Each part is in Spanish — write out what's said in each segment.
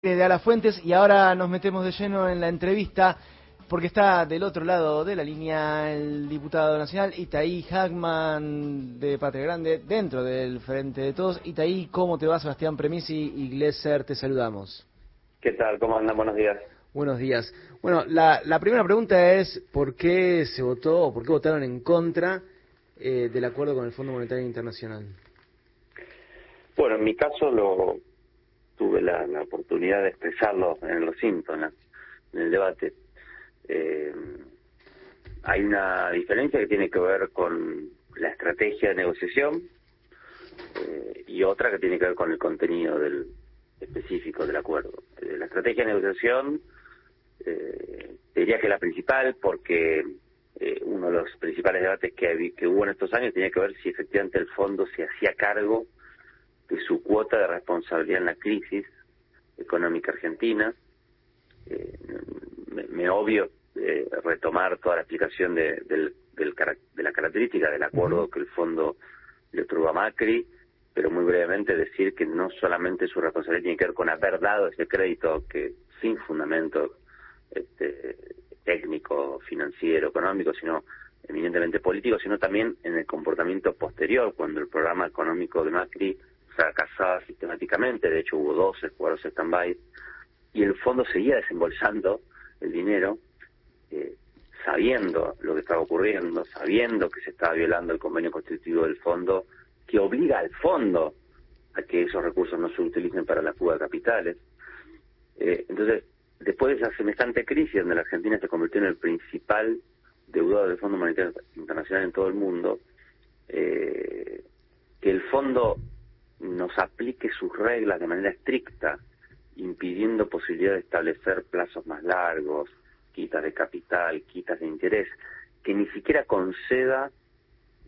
de Alafuentes y ahora nos metemos de lleno en la entrevista porque está del otro lado de la línea el diputado nacional Itaí Hagman de Patria Grande dentro del Frente de Todos. Itaí, ¿cómo te va Sebastián Premisi y Glesser? Te saludamos. ¿Qué tal? ¿Cómo andan? Buenos días. Buenos días. Bueno, la, la primera pregunta es ¿por qué se votó o por qué votaron en contra eh, del acuerdo con el Fondo Monetario Internacional? Bueno, en mi caso lo tuve la, oportunidad de expresarlo en los síntomas, en el debate. Eh, hay una diferencia que tiene que ver con la estrategia de negociación eh, y otra que tiene que ver con el contenido del específico del acuerdo. Eh, la estrategia de negociación diría que la principal porque uno de los principales debates que, que hubo en estos años tenía que ver si efectivamente el fondo se hacía cargo de su cuota de responsabilidad en la crisis económica argentina. Eh, me, obvio eh, retomar toda la explicación de, del, de la característica del acuerdo que el fondo le otorgó a Macri, pero muy brevemente decir que no solamente su responsabilidad tiene que ver con haber dado ese crédito que sin fundamento este, técnico, financiero, económico, sino eminentemente político, sino también en el comportamiento posterior, cuando el programa económico de Macri fracasaba sistemáticamente, de hecho hubo 12 jugadores stand-by, y el fondo seguía desembolsando el dinero, eh, sabiendo lo que estaba ocurriendo, sabiendo que se estaba violando el convenio constitutivo del fondo, que obliga al fondo a que esos recursos no se utilicen para la fuga de capitales. Eh, entonces, después de esa semejante crisis donde la Argentina se convirtió en el principal deudor del Fondo Monetario Internacional en todo el mundo, eh, que el fondo nos aplique sus reglas de manera estricta, impidiendo posibilidad de establecer plazos más largos, quitas de capital, quitas de interés, que ni siquiera conceda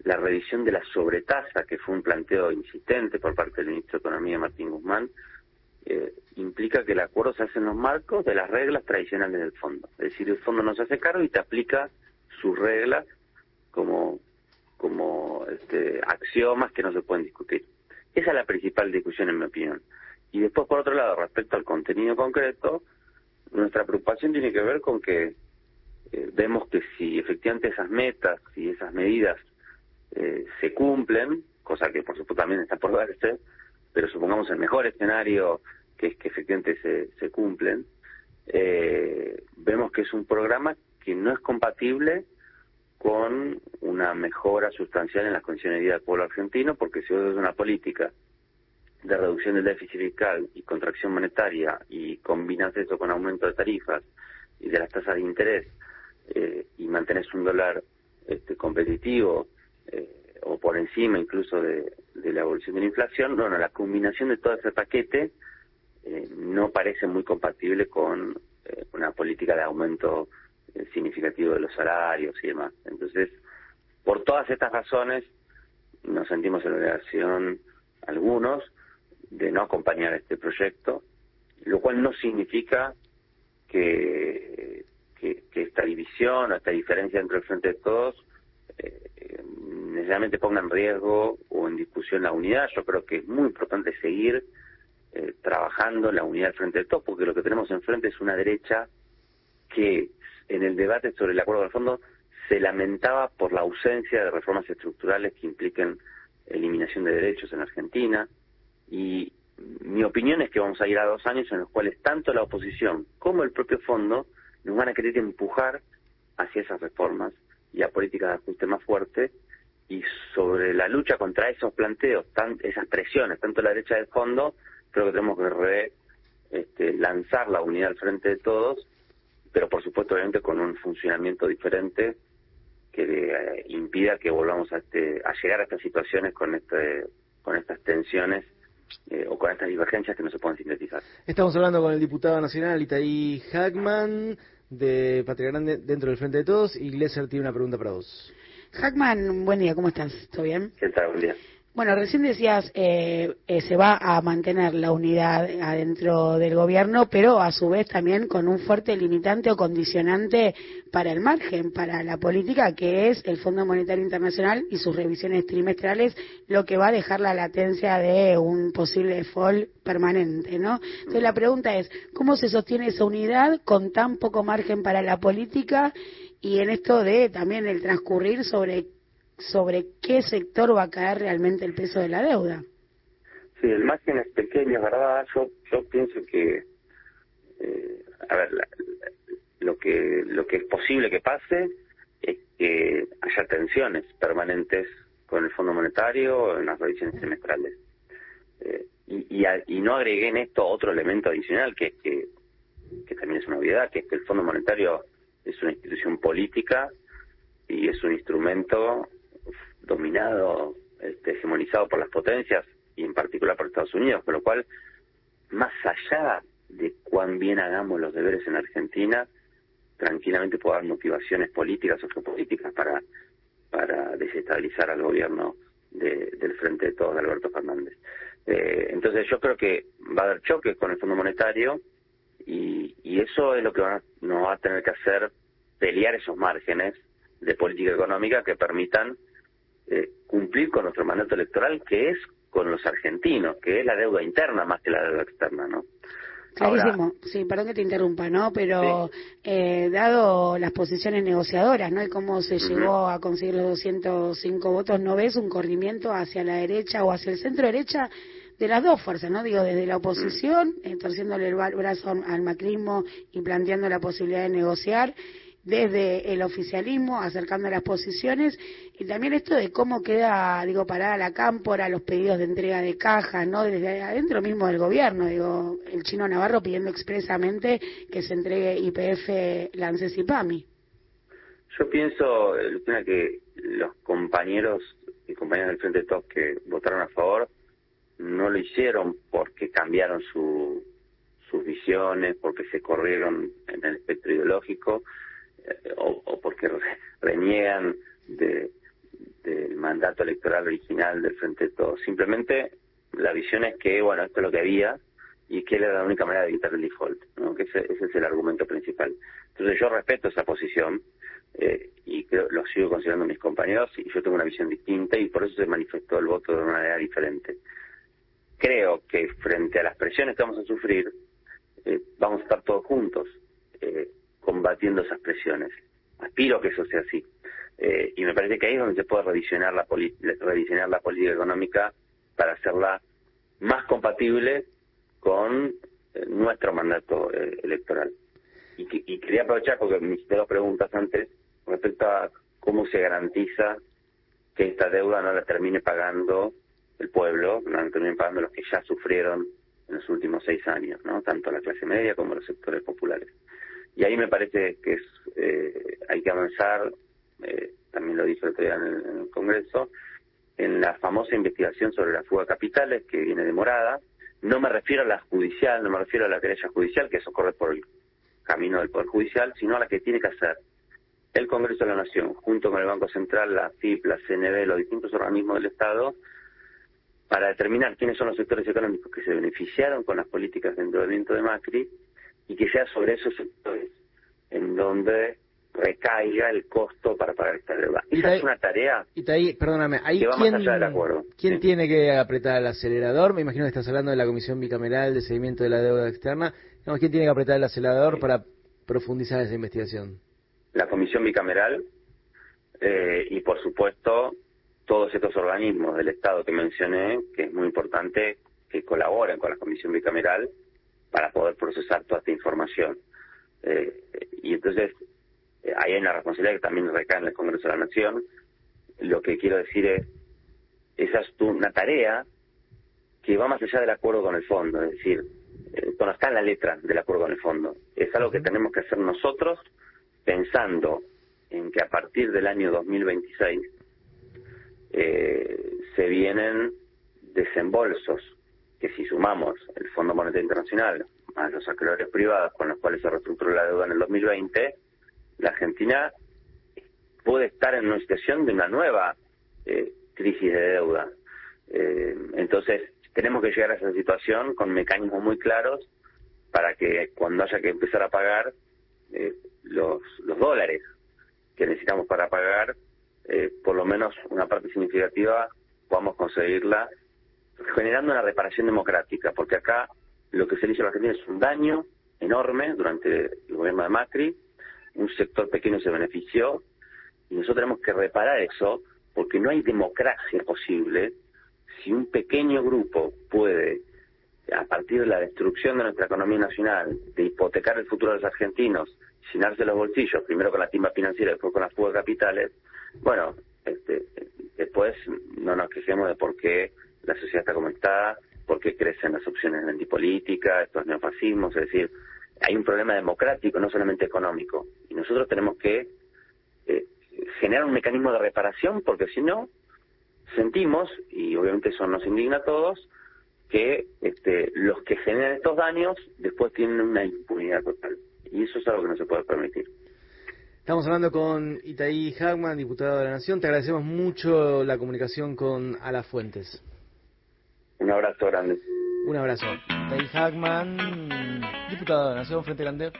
la revisión de la sobretasa, que fue un planteo insistente por parte del ministro de Economía Martín Guzmán, eh, implica que el acuerdo se hace en los marcos de las reglas tradicionales del fondo. Es decir, el fondo no se hace cargo y te aplica sus reglas como, como este, axiomas que no se pueden discutir. Esa es la principal discusión, en mi opinión. Y después, por otro lado, respecto al contenido concreto, nuestra preocupación tiene que ver con que eh, vemos que si efectivamente esas metas y esas medidas eh, se cumplen, cosa que por supuesto también está por verse, pero supongamos el mejor escenario que es que efectivamente se, se cumplen, eh, vemos que es un programa que no es compatible con una mejora sustancial en las condiciones de vida del pueblo argentino, porque si vos es una política de reducción del déficit fiscal y contracción monetaria y combinas eso con aumento de tarifas y de las tasas de interés eh, y mantenés un dólar este, competitivo eh, o por encima incluso de, la evolución de la inflación, bueno, la combinación de todo ese paquete eh, no parece muy compatible con una política de aumento significativo de los salarios y demás. Entonces, por todas estas razones, nos sentimos en la obligación, algunos, de no acompañar este proyecto, lo cual no significa que, que, esta división o esta diferencia entre el Frente de Todos eh, necesariamente ponga en riesgo o en discusión la unidad. Yo creo que es muy importante seguir eh, trabajando en la unidad del Frente de Todos, porque lo que tenemos enfrente es una derecha que en el debate sobre el acuerdo del fondo se lamentaba por la ausencia de reformas estructurales que impliquen eliminación de derechos en Argentina. Y mi opinión es que vamos a ir a dos años en los cuales tanto la oposición como el propio fondo nos van a querer empujar hacia esas reformas y a políticas de ajuste más fuertes y sobre la lucha contra esos planteos, esas presiones, tanto la derecha del fondo, creo que tenemos que re, este, lanzar la unidad al frente de todos pero por supuesto obviamente con un funcionamiento diferente que eh, impida que volvamos a, este, a llegar a estas situaciones con este con estas tensiones eh, o con estas divergencias que no se pueden sintetizar. Estamos hablando con el diputado nacional Itaí Hackman de Patria Grande dentro del Frente de Todos y Glesser tiene una pregunta para vos. Hackman, buen día, ¿cómo estás? ¿Todo bien? ¿Qué tal? Buen día. Bueno, recién decías, eh, eh, se va a mantener la unidad adentro del gobierno, pero a su vez también con un fuerte limitante o condicionante para el margen, para la política, que es el Fondo Monetario Internacional y sus revisiones trimestrales, lo que va a dejar la latencia de un posible default permanente, ¿no? Entonces la pregunta es, ¿cómo se sostiene esa unidad con tan poco margen para la política y en esto de también el transcurrir sobre sobre qué sector va a caer realmente el peso de la deuda. Sí, el margen es pequeño, ¿verdad? Yo, yo pienso que, eh, a ver, lo que lo que es posible que pase es que haya tensiones permanentes con el Fondo Monetario en las revisiones semestrales. Eh, y, y, y, no agregué en esto otro elemento adicional, que es que, que también es una obviedad, que es que el Fondo Monetario es una institución política y es un instrumento dominado, este, hegemonizado por las potencias y en particular por Estados Unidos, con lo cual, más allá de cuán bien hagamos los deberes en Argentina, tranquilamente puede haber motivaciones políticas o geopolíticas para, para desestabilizar al gobierno del Frente de Todos, de Alberto Fernández. Eh, entonces yo creo que va a haber choques con el Fondo Monetario y, y eso es lo que nos va a tener que hacer pelear esos márgenes de política económica que permitan eh, cumplir con nuestro mandato electoral, que es con los argentinos, que es la deuda interna más que la deuda externa, ¿no? Clarísimo, sí, perdón que te interrumpa, ¿no? Pero eh, dado las posiciones negociadoras, ¿no? Y cómo se llegó a conseguir los 205 votos, ¿no ves un corrimiento hacia la derecha o hacia el centro derecha de las dos fuerzas, ¿no? Digo, desde la oposición, eh, torciéndole el brazo al macrismo y planteando la posibilidad de negociar, desde el oficialismo, acercando las posiciones, y también esto de cómo queda, digo, parada la cámpora, los pedidos de entrega de cajas, ¿no? Desde adentro mismo del gobierno, digo, el chino Navarro pidiendo expresamente que se entregue IPF, Lances y PAMI. Yo pienso, Lucina, que los compañeros y compañeras del Frente Top que votaron a favor no lo hicieron porque cambiaron su, sus visiones, porque se corrieron en el espectro ideológico, o, porque reniegan de, del mandato electoral original del Frente de Todos. Simplemente la visión es que, bueno, esto es lo que había y que era la única manera de evitar el default, ¿no? que ese, es el argumento principal. Entonces yo respeto esa posición eh, y creo, lo sigo considerando mis compañeros y yo tengo una visión distinta y por eso se manifestó el voto de una manera diferente. Creo que frente a las presiones que vamos a sufrir, eh, vamos a estar todos juntos. Eh, combatiendo esas presiones. Aspiro que eso sea así. Eh, y me parece que ahí es donde se puede revisionar la, revisionar la política económica para hacerla más compatible con eh, nuestro mandato eh, electoral. Y, quería aprovechar porque me hiciste dos preguntas antes respecto a cómo se garantiza que esta deuda no la termine pagando el pueblo, no la termine pagando los que ya sufrieron en los últimos seis años, ¿no? tanto la clase media como los sectores populares. Y ahí me parece que es, eh, hay que avanzar, eh, también lo dijo el en el, Congreso, en la famosa investigación sobre la fuga de capitales que viene demorada. No me refiero a la judicial, no me refiero a la querella judicial, que eso corre por el camino del Poder Judicial, sino a la que tiene que hacer el Congreso de la Nación, junto con el Banco Central, la FIP, la CNB, los distintos organismos del Estado, para determinar quiénes son los sectores económicos que se beneficiaron con las políticas de endeudamiento de Macri y que sea sobre esos sectores en donde recaiga el costo para pagar esta deuda. Esa es una tarea perdóname, ahí quién, acuerdo. ¿Quién tiene que apretar el acelerador? Me imagino que estás hablando de la Comisión Bicameral de Seguimiento de la Deuda Externa. ¿Quién tiene que apretar el acelerador para profundizar esa investigación? La Comisión Bicameral eh, y, por supuesto, todos estos organismos del Estado que mencioné, que es muy importante que colaboren con la Comisión Bicameral para poder procesar toda esta información. Eh, y entonces eh, ahí hay una responsabilidad que también recae en el Congreso de la Nación. Lo que quiero decir es, esa es una tarea que va más allá del acuerdo con el fondo, es decir, eh, no está en la letra del acuerdo con el fondo. Es algo que tenemos que hacer nosotros pensando en que a partir del año 2026 eh, se vienen desembolsos que si sumamos el Fondo Monetario Internacional más los acreedores privados con los cuales se reestructuró la deuda en el 2020, la Argentina puede estar en una situación de una nueva eh, crisis de deuda. Eh, entonces, tenemos que llegar a esa situación con mecanismos muy claros para que cuando haya que empezar a pagar eh, los, los dólares que necesitamos para pagar, eh, por lo menos una parte significativa podamos conseguirla generando una reparación democrática, porque acá lo que se le hizo a la Argentina es un daño enorme durante el gobierno de Macri, un sector pequeño se benefició y nosotros tenemos que reparar eso porque no hay democracia posible si un pequeño grupo puede, a partir de la destrucción de nuestra economía nacional, de hipotecar el futuro de los argentinos, llenarse los bolsillos, primero con la timba financiera, después con las fugas capitales, bueno, este, después no nos quejemos de por qué la sociedad está como está, por qué crecen las opciones de antipolítica, estos neofascismos, es decir, hay un problema democrático, no solamente económico, y nosotros tenemos que eh, generar un mecanismo de reparación, porque si no, sentimos, y obviamente eso nos indigna a todos, que este, los que generan estos daños después tienen una impunidad total. Y eso es algo que no se puede permitir. Estamos hablando con Itaí Hagman, diputado de la Nación. Te agradecemos mucho la comunicación con Alafuentes. Un abrazo grande. Un abrazo. Itaí Hagman, diputado de la Nación, Frente Grande.